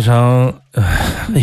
非常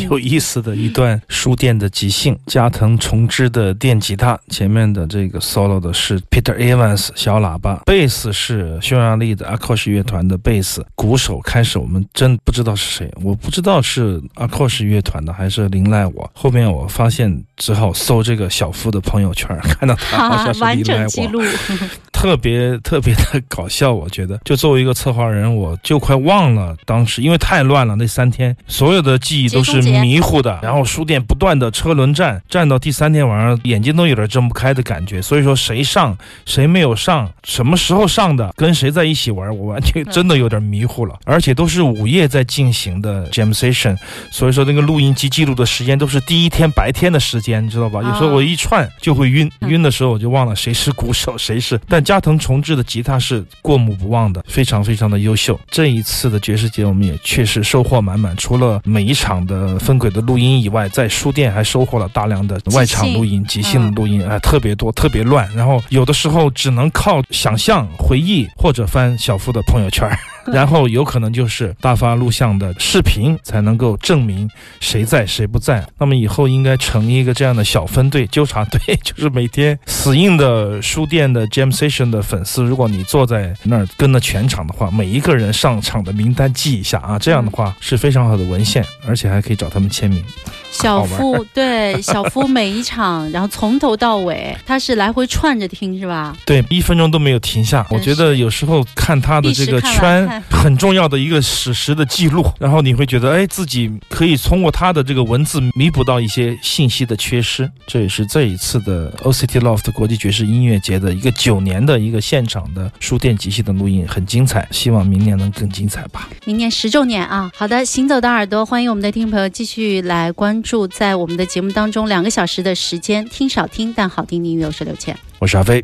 有意思的一段书店的即兴，加藤重之的电吉他，前面的这个 solo 的是 Peter Evans 小喇叭，贝斯是匈牙利的 Akash 乐团的贝斯，鼓手开始我们真不知道是谁，我不知道是 Akash 乐团的还是林赖我，后面我发现只好搜这个小夫的朋友圈，看到他好像是林赖我。特别特别的搞笑，我觉得，就作为一个策划人，我就快忘了当时，因为太乱了那三天，所有的记忆都是迷糊的。然后书店不断的车轮战，战到第三天晚上，眼睛都有点睁不开的感觉。所以说谁上，谁没有上，什么时候上的，跟谁在一起玩，我完全真的有点迷糊了。而且都是午夜在进行的 Jam Session，所以说那个录音机记录的时间都是第一天白天的时间，你知道吧？有时候我一串就会晕，晕的时候我就忘了谁是鼓手，谁是但。加藤重治的吉他是过目不忘的，非常非常的优秀。这一次的爵士节，我们也确实收获满满。除了每一场的分轨的录音以外，在书店还收获了大量的外场录音、即兴录音，哎，特别多，特别乱。然后有的时候只能靠想象、回忆或者翻小夫的朋友圈。然后有可能就是大发录像的视频才能够证明谁在谁不在。那么以后应该成一个这样的小分队，纠察队，就是每天死硬的书店的 Jam Session 的粉丝，如果你坐在那儿跟了全场的话，每一个人上场的名单记一下啊，这样的话是非常好的文献，而且还可以找他们签名。小夫对小夫每一场，然后从头到尾，他是来回串着听是吧？对，一分钟都没有停下。我觉得有时候看他的这个圈，很重要的一个史实的记录，然后你会觉得，哎，自己可以通过他的这个文字弥补到一些信息的缺失。这也是这一次的 OCT Loft 国际爵士音乐节的一个九年的一个现场的书店即兴的录音，很精彩。希望明年能更精彩吧。明年十周年啊！好的，行走的耳朵，欢迎我们的听众朋友继续来关。注在我们的节目当中两个小时的时间，听少听但好听的音乐。我是刘倩，我是阿飞。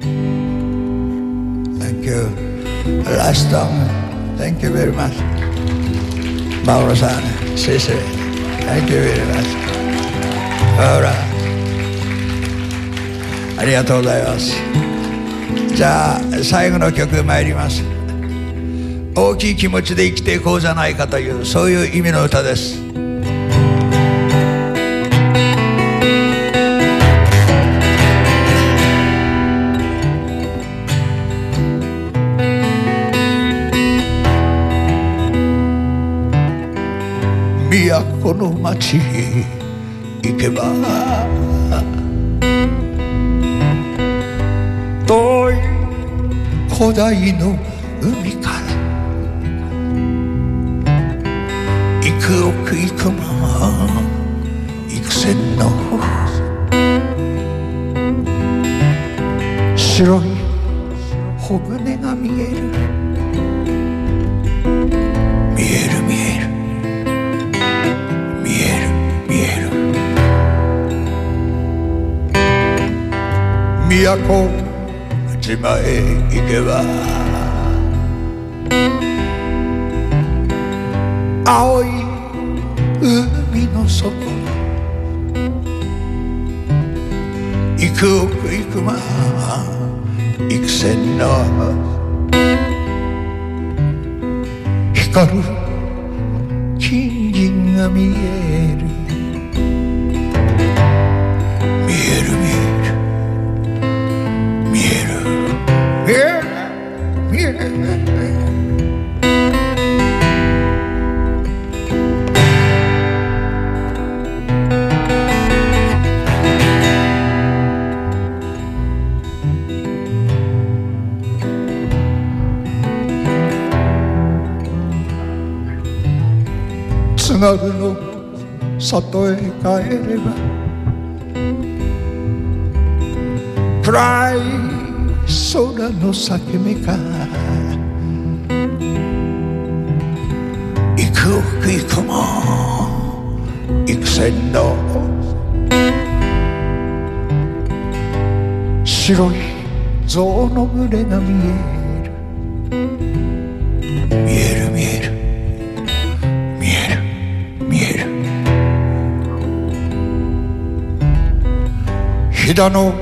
Thank you, last time. Thank you very much, Mauro San. Thank you very much. ありがとうございます。じゃあ最後の曲参ります。大きい気持ちで生きていこうじゃないかというそういう意味の歌です。都の町へ行けば遠い古代の海から幾億幾万幾千の白い小舟が見える都島へ行けば青い海の底行く行くま行くせんの光る金銀が見える里へ帰れば暗い空の裂け目か幾億幾も幾千の白い象の群れが見える見える見える田の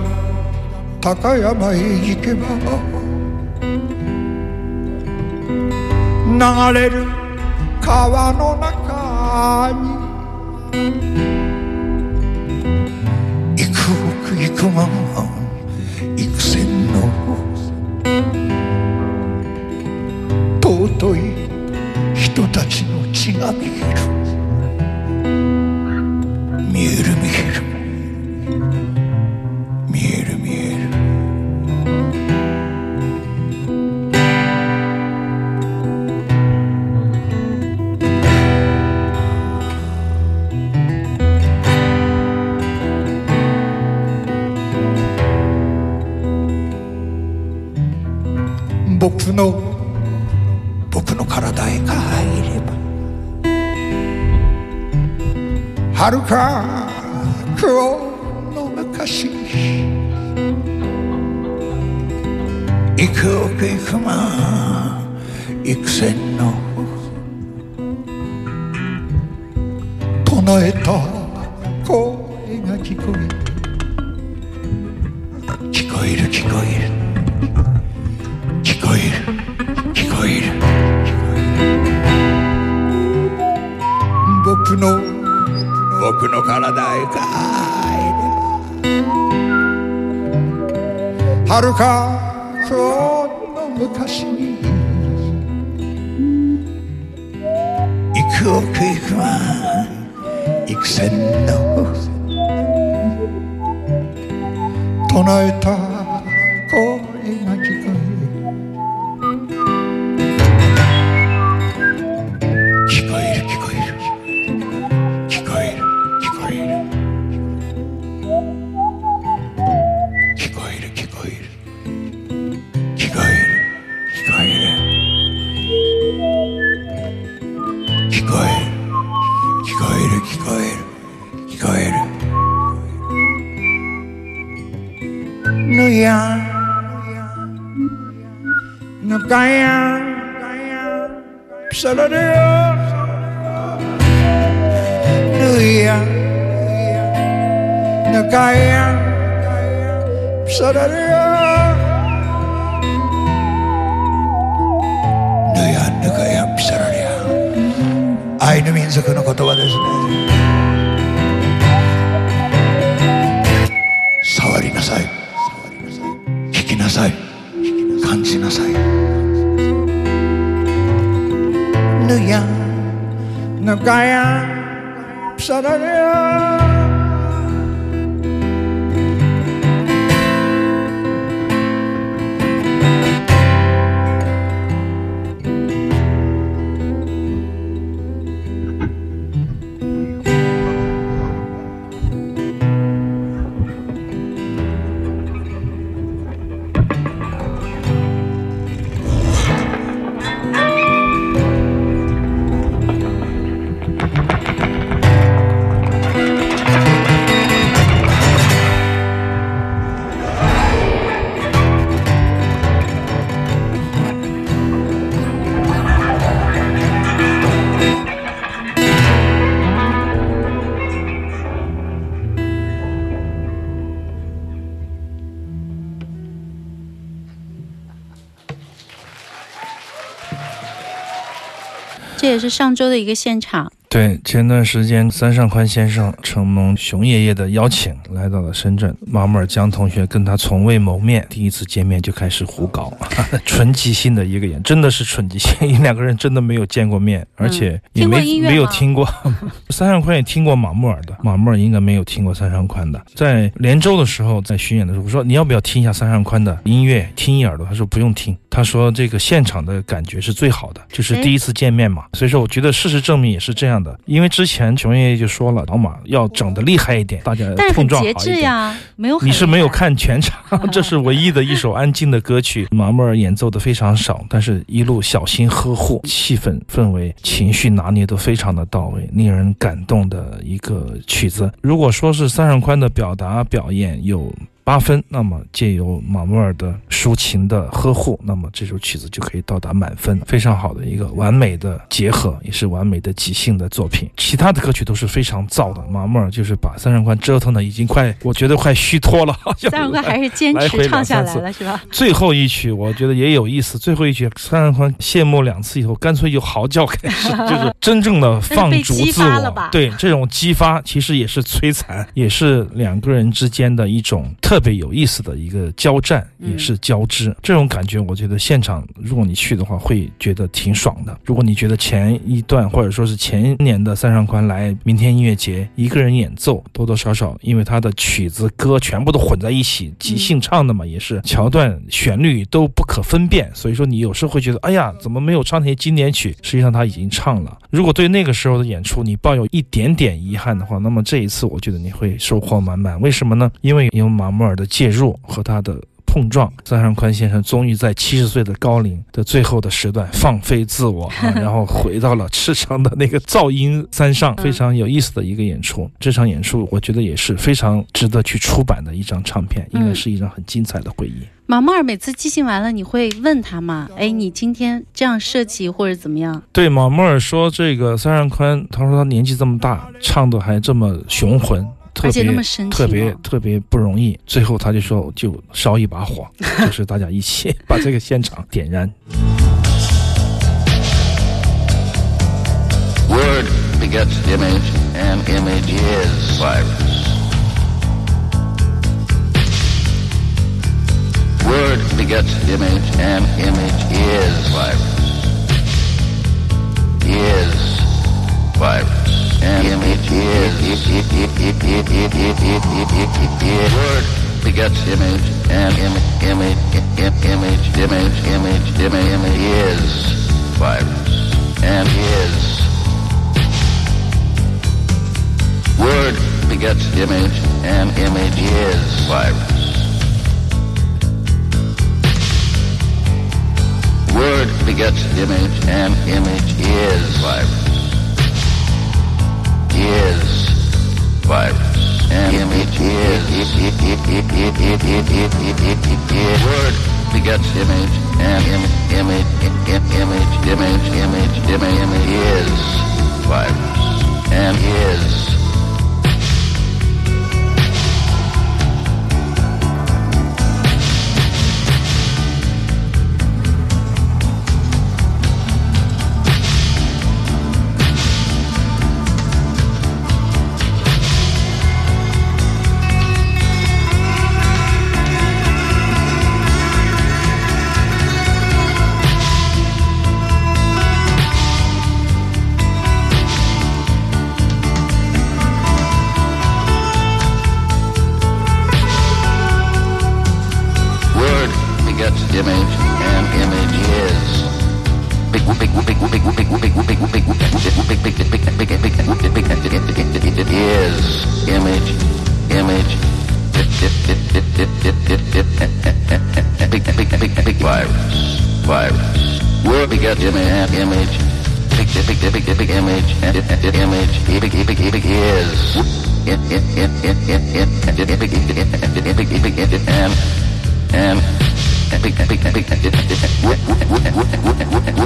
高山へ行けば流れる川の中に幾億幾万幾千の尊い人たちの血が見える見える見える僕の僕の体へ帰ればはるか苦労の昔幾億幾万幾千の唱えた僕の体へ帰ればはるかその昔に幾億幾万幾千の唱えた no caían, solo no huía, no caían, solo no huía, no caían, solo no アイヌ民族の言葉ですね触りなさい聞きなさい感じなさいぬやぬかやさらりゃ这也是上周的一个现场。对，前段时间三上宽先生承蒙熊爷爷的邀请，来到了深圳。马木尔江同学跟他从未谋面，第一次见面就开始胡搞，纯即兴的一个演，真的是纯即兴。两个人真的没有见过面，而且也没没有听过。三上宽也听过马木尔的，马木尔应该没有听过三上宽的。在连州的时候，在巡演的时候，我说你要不要听一下三上宽的音乐，听一耳朵。他说不用听，他说这个现场的感觉是最好的，就是第一次见面嘛。所以说，我觉得事实证明也是这样的。因为之前琼爷爷就说了，老马要整的厉害一点，大家碰撞好一点。节制呀，没有你是没有看全场，这是唯一的一首安静的歌曲。毛木尔演奏的非常少，但是一路小心呵护，气氛、氛围、情绪拿捏都非常的到位，令人感动的一个曲子。如果说是三上宽的表达表演有。八分，那么借由马莫尔的抒情的呵护，那么这首曲子就可以到达满分，非常好的一个完美的结合，也是完美的即兴的作品。其他的歌曲都是非常燥的，马莫尔就是把三上宽折腾的已经快，我觉得快虚脱了。三上宽还是坚持唱下来了，是吧？最后一曲我觉得也有意思，最后一曲三上宽谢幕两次以后，干脆就嚎叫开始，就是 真正的放逐自我。对这种激发，其实也是摧残，也是两个人之间的一种特。特别有意思的一个交战，也是交织这种感觉，我觉得现场如果你去的话，会觉得挺爽的。如果你觉得前一段或者说是前年的三上宽来明天音乐节一个人演奏，多多少少因为他的曲子歌全部都混在一起，即兴唱的嘛，也是桥段旋律都不可分辨，所以说你有时候会觉得，哎呀，怎么没有唱那些经典曲？实际上他已经唱了。如果对那个时候的演出你抱有一点点遗憾的话，那么这一次我觉得你会收获满满。为什么呢？因为有盲目。尔的介入和他的碰撞，三上宽先生终于在七十岁的高龄的最后的时段放飞自我，然后回到了赤城的那个噪音三上，非常有意思的一个演出。这场演出我觉得也是非常值得去出版的一张唱片，应该是一张很精彩的回忆。马莫尔每次即兴完了，你会问他吗？哎，你今天这样设计或者怎么样？对马莫尔说这个三上宽，他说他年纪这么大，唱的还这么雄浑。特别特别特别不容易，最后他就说：“就烧一把火，就是大家一起把这个现场点燃。” Word begets image, and image is virus. Word begets image, and image is virus. Is virus. And it is. Word begets image, and image, image, image, image, image, image, image is virus, and is. Word begets image, and image is virus. Word begets image, and image is virus is virus. And it is word begets image and image image image image image image is virus and is snap image, picture, picture, picture, big image, image, epic, epic, epic is. Epic, epic, epic, epic, and, and, epic, epic, epic,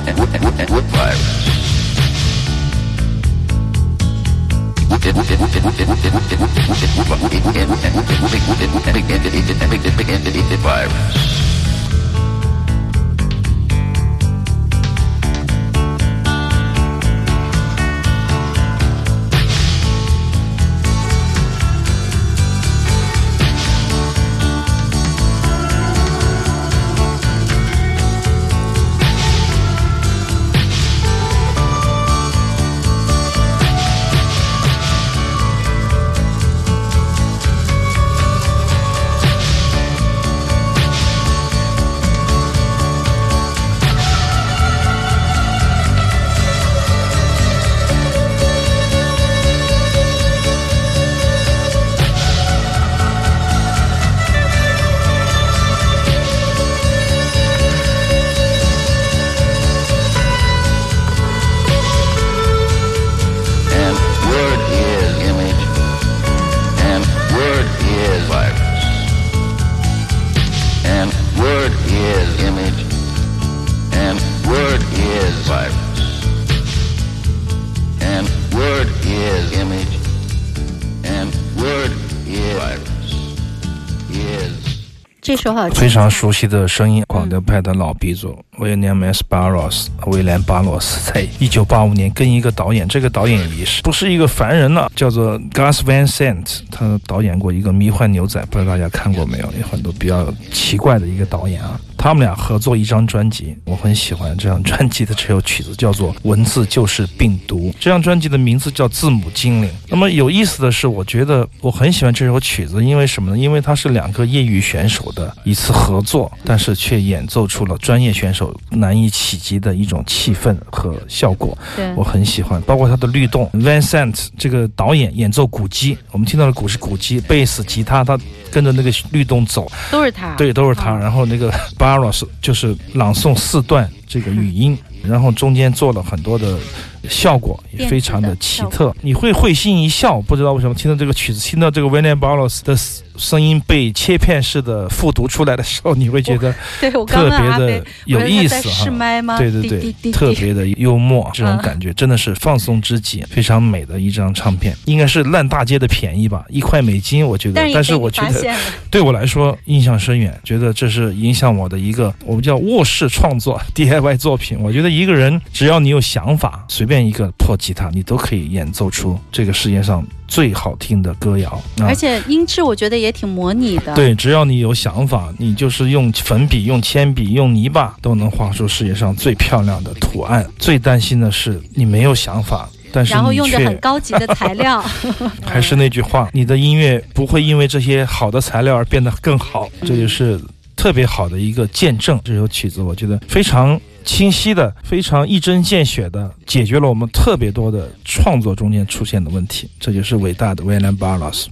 epic, virus. Virus. 非常熟悉的声音，广德派的老鼻祖威廉·巴罗斯。威廉·巴罗斯在一九八五年跟一个导演，这个导演也是不是一个凡人了，叫做 Gas Vincent，他导演过一个迷幻牛仔，不知道大家看过没有？有很多比较奇怪的一个导演啊。他们俩合作一张专辑，我很喜欢这张专辑的这首曲子，叫做《文字就是病毒》。这张专辑的名字叫《字母精灵》。那么有意思的是，我觉得我很喜欢这首曲子，因为什么呢？因为它是两个业余选手的一次合作，但是却演奏出了专业选手难以企及的一种气氛和效果。我很喜欢，包括它的律动。Vincent 这个导演演奏古琴，我们听到的古是古琴，贝斯、吉他，他。跟着那个律动走，都是他，对，都是他。然后那个 Barra 是就是朗诵四段这个语音，然后中间做了很多的。效果也非常的奇特，你会会心一笑。不知道为什么，听到这个曲子，听到这个威廉巴 i a Balos 的声音被切片式的复读出来的时候，你会觉得特别的有意思哈。对对对，特别的幽默，这种感觉真的是放松之极，非常美的一张唱片，应该是烂大街的便宜吧，一块美金。我觉得，但是我觉得 对我来说印象深远，觉得这是影响我的一个我们叫卧室创作 D I Y 作品。我觉得一个人只要你有想法，随。便。变一个破吉他，你都可以演奏出这个世界上最好听的歌谣。而且音质我觉得也挺模拟的。对，只要你有想法，你就是用粉笔、用铅笔、用泥巴都能画出世界上最漂亮的图案。最担心的是你没有想法，但是然后用着很高级的材料，还是那句话，你的音乐不会因为这些好的材料而变得更好。这就是特别好的一个见证。这首曲子我觉得非常。清晰的、非常一针见血的解决了我们特别多的创作中间出现的问题，这就是伟大的威廉·巴尔老师。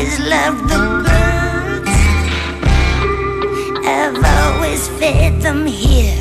always loved the birds. I've always fed them here.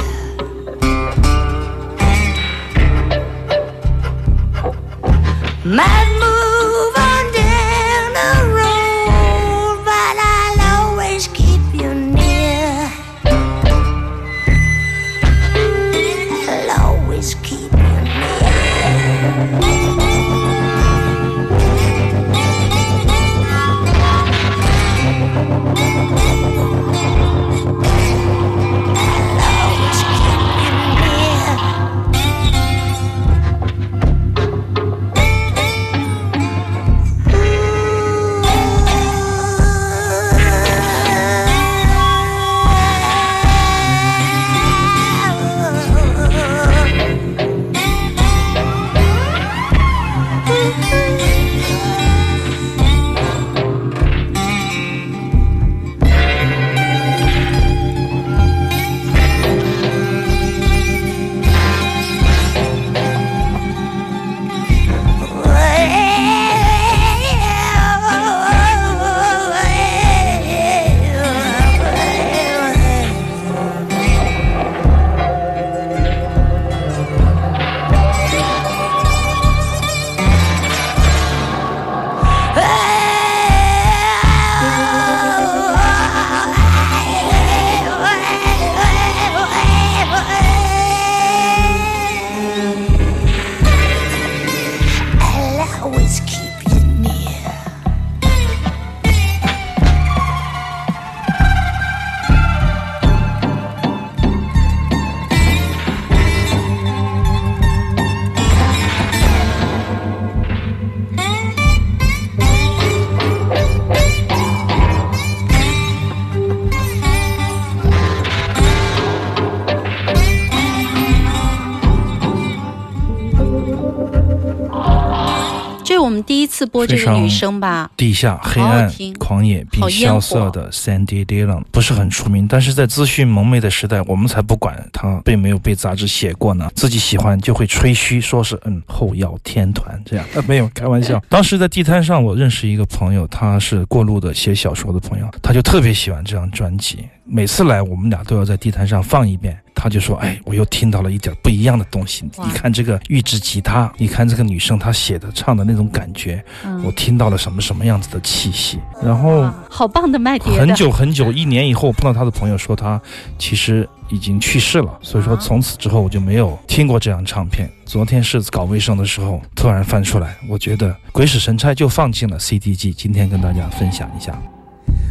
次播这个女生吧，地下黑暗狂野并萧瑟的 Sandy Dillon 不是很出名，但是在资讯蒙昧的时代，我们才不管她并没有被杂志写过呢，自己喜欢就会吹嘘说是嗯后摇天团这样，没有开玩笑。当时在地摊上，我认识一个朋友，他是过路的写小说的朋友，他就特别喜欢这张专辑。每次来，我们俩都要在地摊上放一遍。他就说：“哎，我又听到了一点不一样的东西。你看这个预制吉他，你看这个女生她写的唱的那种感觉，我听到了什么什么样子的气息。”然后，好棒的麦田。很久很久，一年以后碰到他的朋友说他其实已经去世了，所以说从此之后我就没有听过这张唱片。昨天是搞卫生的时候突然翻出来，我觉得鬼使神差就放进了 CD 机。今天跟大家分享一下。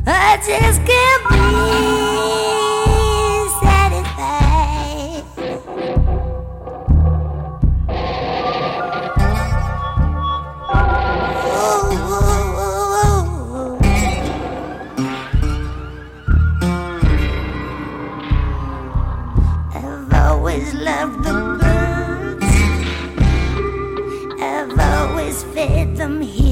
I just can't be satisfied. I've always loved the birds. I've always fed them here.